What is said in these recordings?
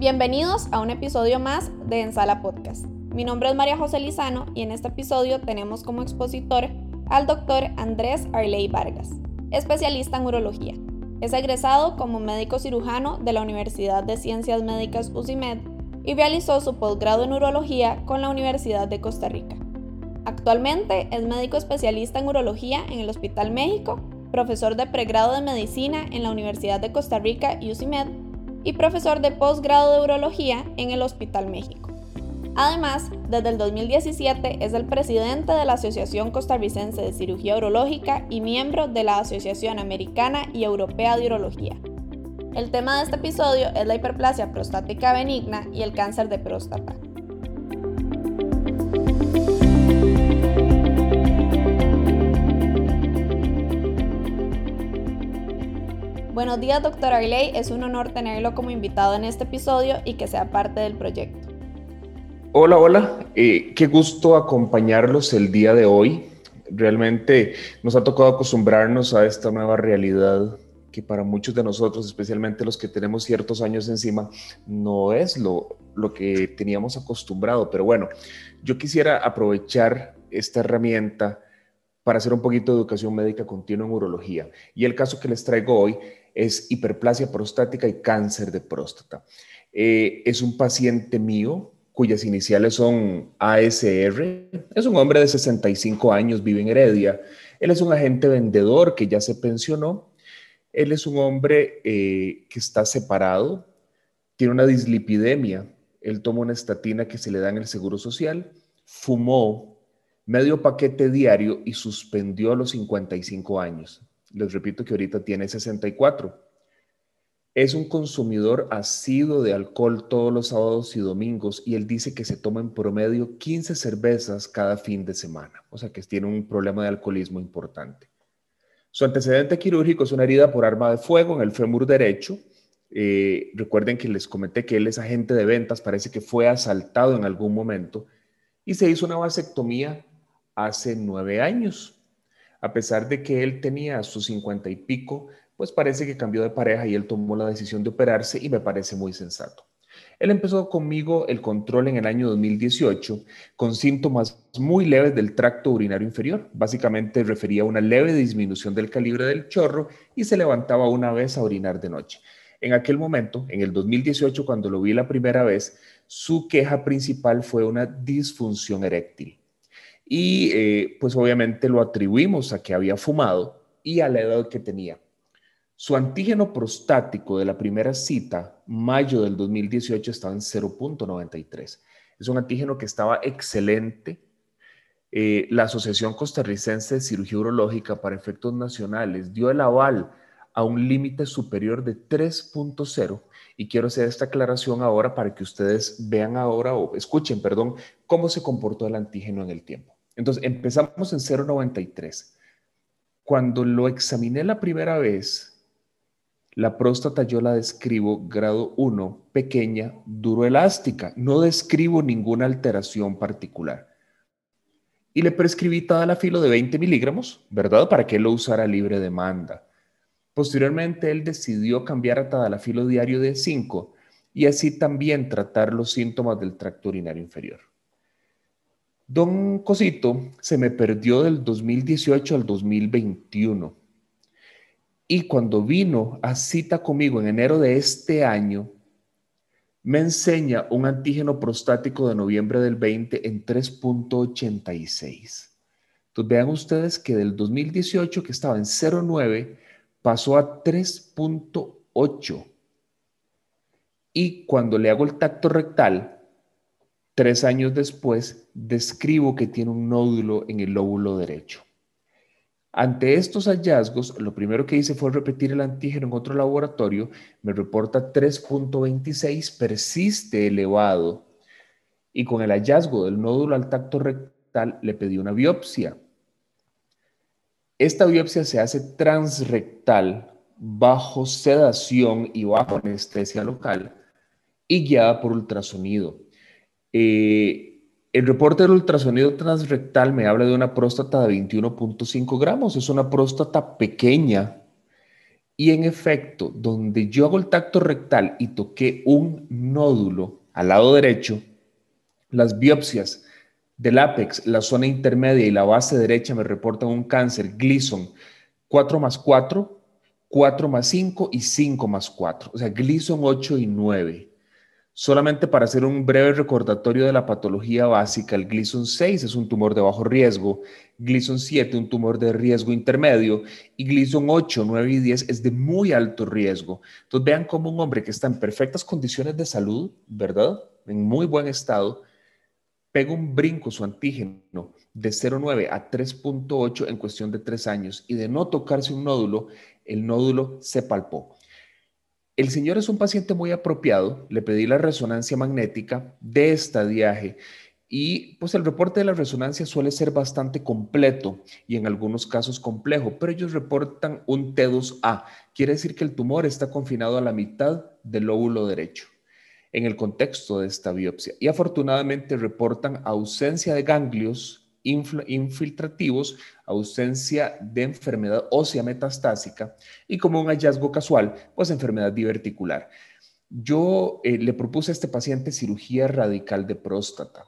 Bienvenidos a un episodio más de Ensala Podcast. Mi nombre es María José Lizano y en este episodio tenemos como expositor al doctor Andrés Arley Vargas, especialista en urología. Es egresado como médico cirujano de la Universidad de Ciencias Médicas UCIMED y realizó su posgrado en urología con la Universidad de Costa Rica. Actualmente es médico especialista en urología en el Hospital México, profesor de pregrado de medicina en la Universidad de Costa Rica UCIMED y profesor de posgrado de urología en el Hospital México. Además, desde el 2017 es el presidente de la Asociación Costarricense de Cirugía Urológica y miembro de la Asociación Americana y Europea de Urología. El tema de este episodio es la hiperplasia prostática benigna y el cáncer de próstata. Buenos días, doctor Arley. Es un honor tenerlo como invitado en este episodio y que sea parte del proyecto. Hola, hola. Eh, qué gusto acompañarlos el día de hoy. Realmente nos ha tocado acostumbrarnos a esta nueva realidad que para muchos de nosotros, especialmente los que tenemos ciertos años encima, no es lo, lo que teníamos acostumbrado. Pero bueno, yo quisiera aprovechar esta herramienta para hacer un poquito de educación médica continua en urología. Y el caso que les traigo hoy es hiperplasia prostática y cáncer de próstata. Eh, es un paciente mío cuyas iniciales son ASR. Es un hombre de 65 años, vive en Heredia. Él es un agente vendedor que ya se pensionó. Él es un hombre eh, que está separado, tiene una dislipidemia. Él toma una estatina que se le da en el Seguro Social, fumó medio paquete diario y suspendió a los 55 años. Les repito que ahorita tiene 64. Es un consumidor asiduo de alcohol todos los sábados y domingos y él dice que se toma en promedio 15 cervezas cada fin de semana, o sea que tiene un problema de alcoholismo importante. Su antecedente quirúrgico es una herida por arma de fuego en el fémur derecho. Eh, recuerden que les comenté que él es agente de ventas, parece que fue asaltado en algún momento y se hizo una vasectomía hace nueve años a pesar de que él tenía sus cincuenta y pico, pues parece que cambió de pareja y él tomó la decisión de operarse y me parece muy sensato. Él empezó conmigo el control en el año 2018 con síntomas muy leves del tracto urinario inferior. Básicamente refería a una leve disminución del calibre del chorro y se levantaba una vez a orinar de noche. En aquel momento, en el 2018, cuando lo vi la primera vez, su queja principal fue una disfunción eréctil y eh, pues obviamente lo atribuimos a que había fumado y a la edad que tenía. Su antígeno prostático de la primera cita, mayo del 2018, estaba en 0.93. Es un antígeno que estaba excelente. Eh, la Asociación Costarricense de Cirugía Urológica para Efectos Nacionales dio el aval a un límite superior de 3.0 y quiero hacer esta aclaración ahora para que ustedes vean ahora o escuchen, perdón, cómo se comportó el antígeno en el tiempo. Entonces empezamos en 0,93. Cuando lo examiné la primera vez, la próstata yo la describo grado 1, pequeña, duro elástica. No describo ninguna alteración particular. Y le prescribí filo de 20 miligramos, ¿verdad? Para que él lo usara libre demanda. Posteriormente, él decidió cambiar a tadalafilo diario de 5 y así también tratar los síntomas del tracto urinario inferior. Don Cosito se me perdió del 2018 al 2021. Y cuando vino a cita conmigo en enero de este año, me enseña un antígeno prostático de noviembre del 20 en 3.86. Entonces vean ustedes que del 2018 que estaba en 0.9 pasó a 3.8. Y cuando le hago el tacto rectal, Tres años después, describo que tiene un nódulo en el lóbulo derecho. Ante estos hallazgos, lo primero que hice fue repetir el antígeno en otro laboratorio, me reporta 3.26, persiste elevado, y con el hallazgo del nódulo al tacto rectal le pedí una biopsia. Esta biopsia se hace transrectal, bajo sedación y bajo anestesia local y guiada por ultrasonido. Eh, el reporte del ultrasonido transrectal me habla de una próstata de 21.5 gramos. Es una próstata pequeña Y en efecto, donde yo hago el tacto rectal y toqué un nódulo al lado derecho, las biopsias del ápex, la zona intermedia y la base derecha me reportan un cáncer Gleason 4 más 4, 4 más 5 y 5 más 4. O sea, Gleason 8 y 9. Solamente para hacer un breve recordatorio de la patología básica, el Gleason 6 es un tumor de bajo riesgo, Gleason 7 un tumor de riesgo intermedio y Gleason 8, 9 y 10 es de muy alto riesgo. Entonces vean cómo un hombre que está en perfectas condiciones de salud, ¿verdad? En muy buen estado, pega un brinco su antígeno de 0,9 a 3,8 en cuestión de tres años y de no tocarse un nódulo, el nódulo se palpó. El señor es un paciente muy apropiado, le pedí la resonancia magnética de estadiaje y pues el reporte de la resonancia suele ser bastante completo y en algunos casos complejo, pero ellos reportan un T2A, quiere decir que el tumor está confinado a la mitad del lóbulo derecho en el contexto de esta biopsia y afortunadamente reportan ausencia de ganglios infiltrativos, ausencia de enfermedad ósea metastásica y como un hallazgo casual, pues enfermedad diverticular. Yo eh, le propuse a este paciente cirugía radical de próstata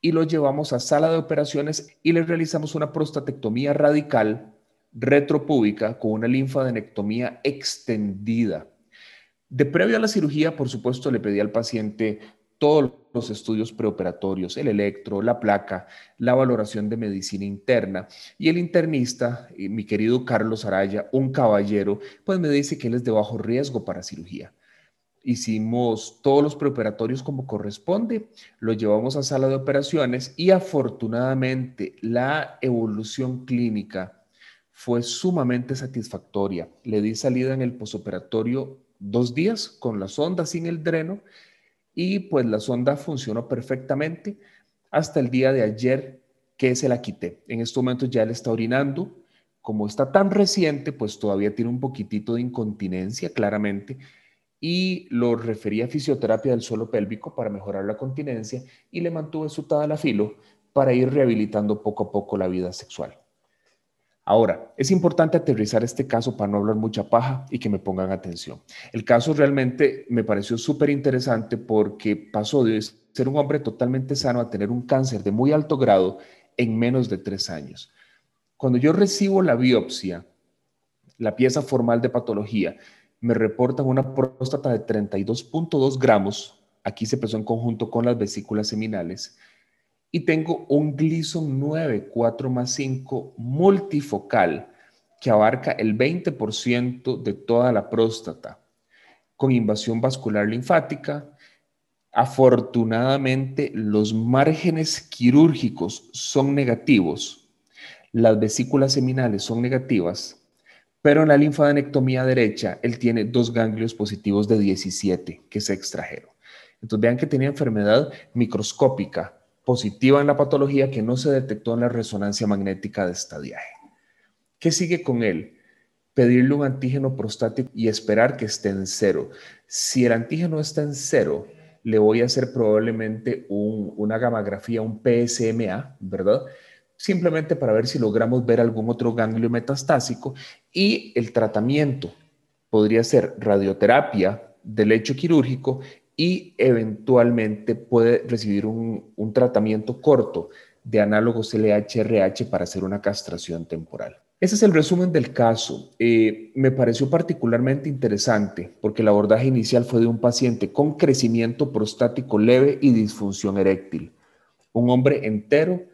y lo llevamos a sala de operaciones y le realizamos una prostatectomía radical retropúbica con una linfadenectomía extendida. De previo a la cirugía, por supuesto, le pedí al paciente todos los estudios preoperatorios, el electro, la placa, la valoración de medicina interna. Y el internista, eh, mi querido Carlos Araya, un caballero, pues me dice que él es de bajo riesgo para cirugía. Hicimos todos los preoperatorios como corresponde, lo llevamos a sala de operaciones y afortunadamente la evolución clínica fue sumamente satisfactoria. Le di salida en el posoperatorio dos días con la sonda sin el dreno y pues la sonda funcionó perfectamente hasta el día de ayer que se la quité. En este momento ya le está orinando. Como está tan reciente, pues todavía tiene un poquitito de incontinencia, claramente, y lo referí a fisioterapia del suelo pélvico para mejorar la continencia y le mantuve su la filo para ir rehabilitando poco a poco la vida sexual. Ahora, es importante aterrizar este caso para no hablar mucha paja y que me pongan atención. El caso realmente me pareció súper interesante porque pasó de ser un hombre totalmente sano a tener un cáncer de muy alto grado en menos de tres años. Cuando yo recibo la biopsia, la pieza formal de patología, me reportan una próstata de 32.2 gramos, aquí se pesó en conjunto con las vesículas seminales, y tengo un Gleason 9, 4 más 5 multifocal que abarca el 20% de toda la próstata con invasión vascular linfática. Afortunadamente, los márgenes quirúrgicos son negativos, las vesículas seminales son negativas, pero en la linfadenectomía derecha él tiene dos ganglios positivos de 17 que se extrajeron. Entonces vean que tenía enfermedad microscópica, positiva en la patología que no se detectó en la resonancia magnética de estadiaje. ¿Qué sigue con él? Pedirle un antígeno prostático y esperar que esté en cero. Si el antígeno está en cero, le voy a hacer probablemente una gamografía, un PSMA, ¿verdad? Simplemente para ver si logramos ver algún otro ganglio metastásico y el tratamiento podría ser radioterapia del lecho quirúrgico y eventualmente puede recibir un, tratamiento corto de análogos LH-RH para hacer una castración temporal. Ese es el resumen del caso. Eh, me pareció particularmente interesante porque el abordaje inicial fue de un paciente con crecimiento prostático leve y disfunción eréctil. Un hombre entero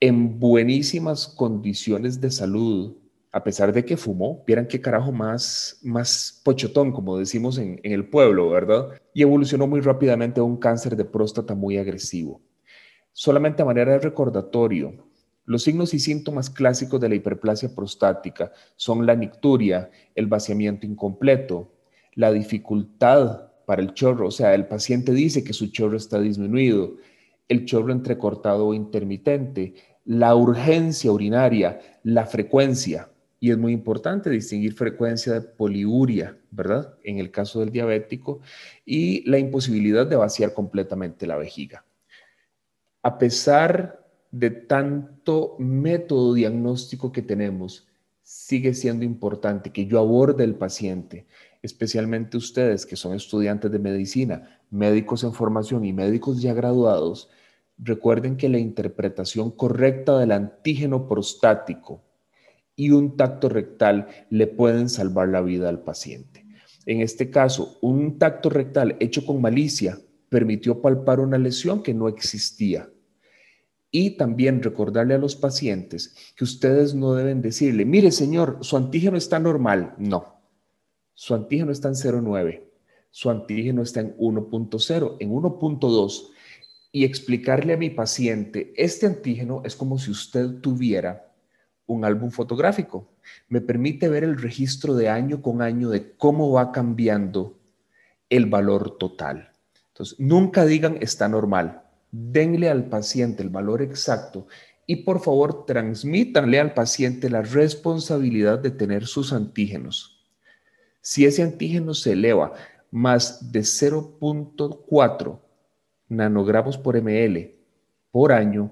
en buenísimas condiciones de salud, a pesar de que fumó, vieran qué carajo más, más pochotón, como decimos en, en el pueblo, ¿verdad? Y evolucionó muy rápidamente a un cáncer de próstata muy agresivo. Solamente a manera de recordatorio, los signos y síntomas clásicos de la hiperplasia prostática son la nicturia, el vaciamiento incompleto, la dificultad para el chorro, o sea, el paciente dice que su chorro está disminuido, el chorro entrecortado o intermitente, la urgencia urinaria, la frecuencia, y es muy importante distinguir frecuencia de poliuria, ¿verdad? En el caso del diabético y la imposibilidad de vaciar completamente la vejiga. A pesar de tanto método diagnóstico que tenemos, sigue siendo importante que yo aborde el paciente, especialmente ustedes que son estudiantes de medicina, médicos en formación y médicos ya graduados, recuerden que la interpretación correcta del antígeno prostático y un tacto rectal le pueden salvar la vida al paciente. En este caso, un tacto rectal hecho con malicia permitió palpar una lesión que no existía. Y también recordarle a los pacientes que ustedes no deben decirle, mire señor, su antígeno está normal. No, su antígeno está en 0,9, su antígeno está en 1.0, en 1.2. Y explicarle a mi paciente, este antígeno es como si usted tuviera un álbum fotográfico. Me permite ver el registro de año con año de cómo va cambiando el valor total. Entonces, nunca digan está normal. Denle al paciente el valor exacto y por favor transmítanle al paciente la responsabilidad de tener sus antígenos. Si ese antígeno se eleva más de 0.4 nanogramos por ml por año,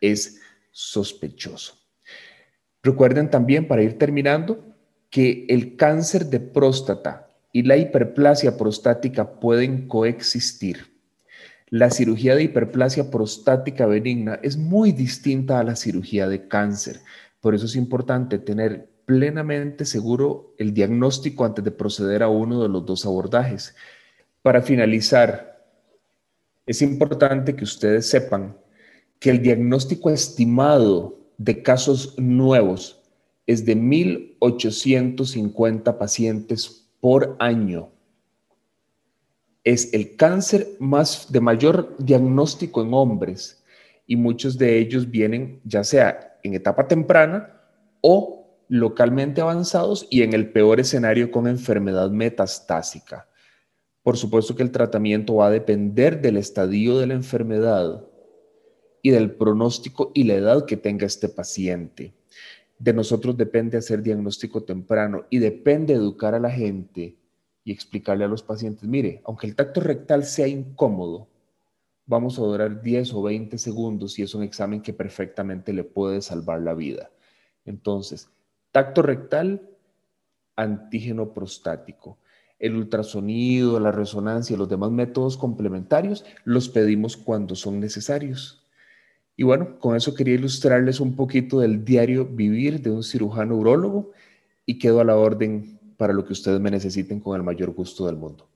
es sospechoso. Recuerden también, para ir terminando, que el cáncer de próstata y la hiperplasia prostática pueden coexistir. La cirugía de hiperplasia prostática benigna es muy distinta a la cirugía de cáncer. Por eso es importante tener plenamente seguro el diagnóstico antes de proceder a uno de los dos abordajes. Para finalizar, es importante que ustedes sepan que el diagnóstico estimado de casos nuevos es de 1.850 pacientes por año. Es el cáncer más de mayor diagnóstico en hombres y muchos de ellos vienen ya sea en etapa temprana o localmente avanzados y en el peor escenario con enfermedad metastásica. Por supuesto que el tratamiento va a depender del estadio de la enfermedad y del pronóstico y la edad que tenga este paciente de nosotros depende hacer diagnóstico temprano y depende educar a la gente y explicarle a los pacientes, mire, aunque el tacto rectal sea incómodo, vamos a durar 10 o 20 segundos y es un examen que perfectamente le puede salvar la vida. Entonces, tacto rectal, antígeno prostático. El ultrasonido, la resonancia los demás métodos complementarios los pedimos cuando son necesarios. Y bueno, con eso quería ilustrarles un poquito del diario vivir de un cirujano urólogo y quedo a la orden para lo que ustedes me necesiten con el mayor gusto del mundo.